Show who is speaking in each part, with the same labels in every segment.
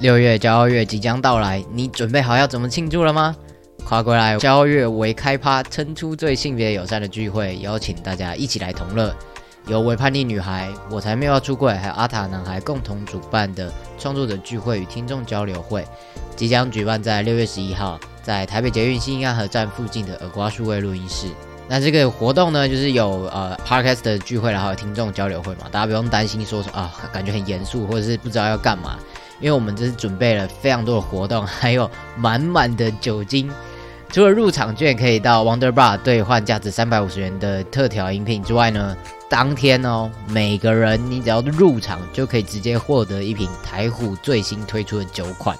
Speaker 1: 六月骄傲月即将到来，你准备好要怎么庆祝了吗？跨过来骄傲月为开趴，撑出最性别友善的聚会，邀请大家一起来同乐。由为叛逆女孩、我才没有要出柜，还有阿塔男孩共同主办的创作者聚会与听众交流会，即将举办在六月十一号，在台北捷运新安河站附近的耳瓜数位录音室。那这个活动呢，就是有呃 podcast 的聚会，然后有听众交流会嘛，大家不用担心说啊，感觉很严肃，或者是不知道要干嘛。因为我们这是准备了非常多的活动，还有满满的酒精。除了入场券可以到 Wonder Bar 兑换价值三百五十元的特调饮品之外呢，当天哦，每个人你只要入场就可以直接获得一瓶台虎最新推出的酒款。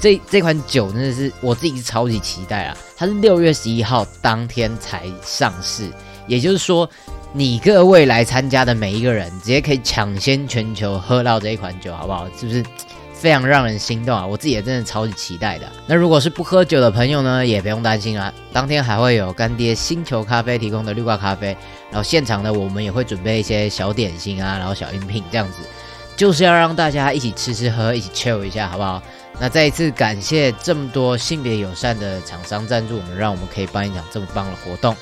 Speaker 1: 这这款酒真的是我自己超级期待啊！它是六月十一号当天才上市，也就是说，你各位来参加的每一个人，直接可以抢先全球喝到这一款酒，好不好？是不是？非常让人心动啊！我自己也真的超级期待的。那如果是不喝酒的朋友呢，也不用担心啊。当天还会有干爹星球咖啡提供的绿挂咖啡，然后现场呢，我们也会准备一些小点心啊，然后小饮品这样子，就是要让大家一起吃吃喝，一起 chill 一下，好不好？那再一次感谢这么多性别友善的厂商赞助我们，让我们可以办一场这么棒的活动。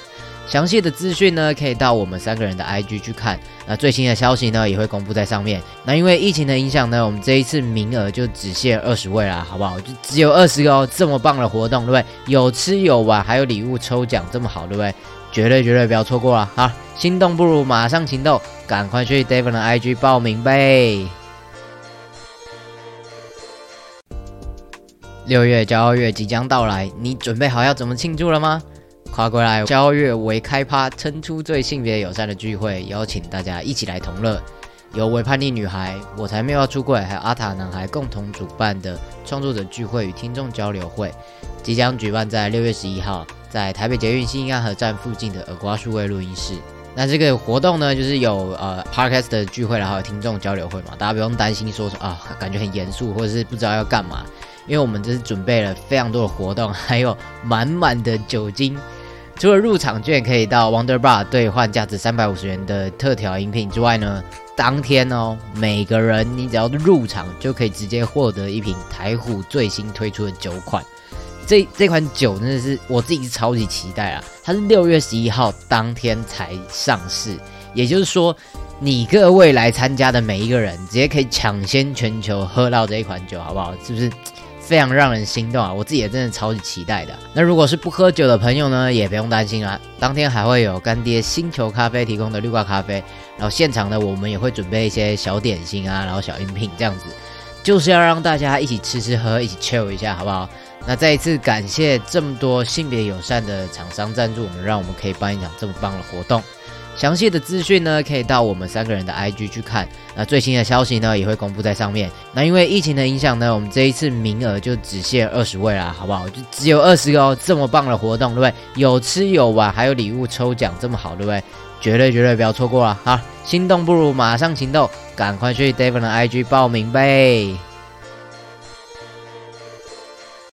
Speaker 1: 详细的资讯呢，可以到我们三个人的 IG 去看。那最新的消息呢，也会公布在上面。那因为疫情的影响呢，我们这一次名额就只限二十位啦，好不好？就只有二十个哦，这么棒的活动，对不对？有吃有玩，还有礼物抽奖，这么好，对不对？绝对绝对不要错过了。好，心动不如马上行动，赶快去 David 的 IG 报名呗。六月骄傲月即将到来，你准备好要怎么庆祝了吗？跨过来交月为开趴，撑出最性别友善的聚会，邀请大家一起来同乐。由为叛逆女孩、我才没有要出柜，还有阿塔男孩共同主办的创作者聚会与听众交流会，即将举办在六月十一号，在台北捷运新安河站附近的耳瓜数位录音室。那这个活动呢，就是有呃 podcast 的聚会，然后有听众交流会嘛，大家不用担心说啊，感觉很严肃，或者是不知道要干嘛。因为我们这是准备了非常多的活动，还有满满的酒精。除了入场券可以到 Wonder Bar 兑换价值三百五十元的特调饮品之外呢，当天哦，每个人你只要入场就可以直接获得一瓶台虎最新推出的酒款。这这款酒真的是我自己超级期待啊！它是六月十一号当天才上市，也就是说，你各位来参加的每一个人，直接可以抢先全球喝到这一款酒，好不好？是不是？非常让人心动啊！我自己也真的超级期待的。那如果是不喝酒的朋友呢，也不用担心啊。当天还会有干爹星球咖啡提供的绿挂咖啡，然后现场呢，我们也会准备一些小点心啊，然后小饮品这样子，就是要让大家一起吃吃喝，一起 chill 一下，好不好？那再一次感谢这么多性别友善的厂商赞助我们，让我们可以办一场这么棒的活动。详细的资讯呢，可以到我们三个人的 IG 去看。那最新的消息呢，也会公布在上面。那因为疫情的影响呢，我们这一次名额就只限二十位啦，好不好？就只有二十个哦，这么棒的活动，对不对？有吃有玩，还有礼物抽奖，这么好，对不对？绝对绝对不要错过了。好，心动不如马上行动，赶快去 David 的 IG 报名呗。